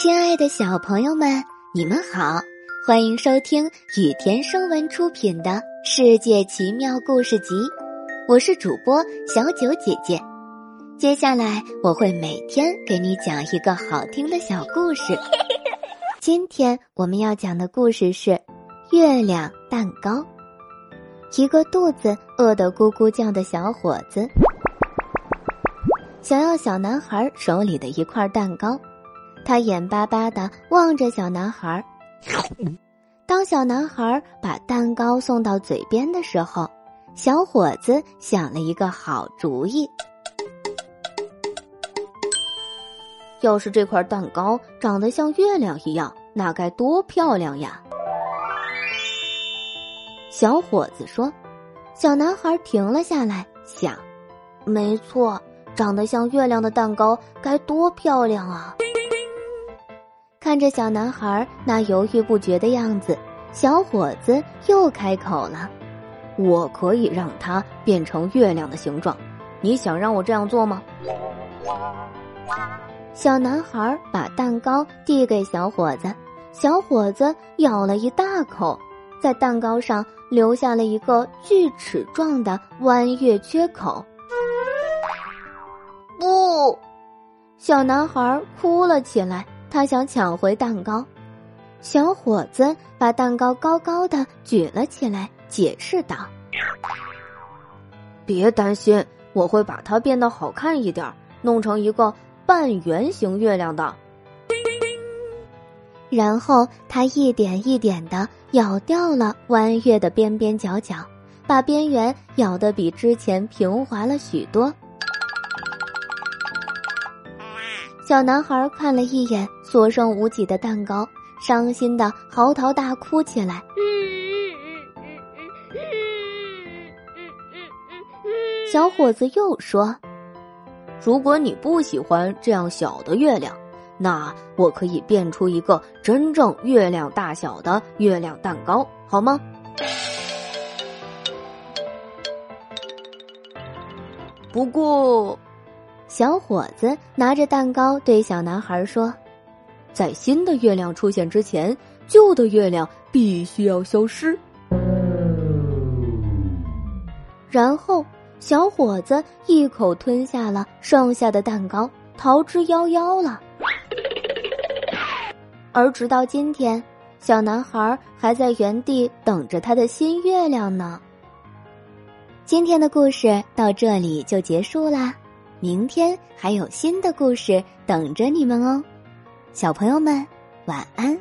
亲爱的小朋友们，你们好，欢迎收听雨田声文出品的《世界奇妙故事集》，我是主播小九姐姐。接下来我会每天给你讲一个好听的小故事。今天我们要讲的故事是《月亮蛋糕》。一个肚子饿得咕咕叫的小伙子，想要小男孩手里的一块蛋糕。他眼巴巴的望着小男孩，当小男孩把蛋糕送到嘴边的时候，小伙子想了一个好主意。要是这块蛋糕长得像月亮一样，那该多漂亮呀！小伙子说。小男孩停了下来，想：没错，长得像月亮的蛋糕该多漂亮啊！看着小男孩那犹豫不决的样子，小伙子又开口了：“我可以让它变成月亮的形状，你想让我这样做吗？”小男孩把蛋糕递给小伙子，小伙子咬了一大口，在蛋糕上留下了一个锯齿状的弯月缺口。不，小男孩哭了起来。他想抢回蛋糕，小伙子把蛋糕高高的举了起来，解释道：“别担心，我会把它变得好看一点，弄成一个半圆形月亮的。”然后他一点一点的咬掉了弯月的边边角角，把边缘咬得比之前平滑了许多。小男孩看了一眼所剩无几的蛋糕，伤心的嚎啕大哭起来。小伙子又说：“如果你不喜欢这样小的月亮，那我可以变出一个真正月亮大小的月亮蛋糕，好吗？”不过。小伙子拿着蛋糕对小男孩说：“在新的月亮出现之前，旧的月亮必须要消失。”然后，小伙子一口吞下了剩下的蛋糕，逃之夭夭了。而直到今天，小男孩还在原地等着他的新月亮呢。今天的故事到这里就结束啦。明天还有新的故事等着你们哦，小朋友们，晚安。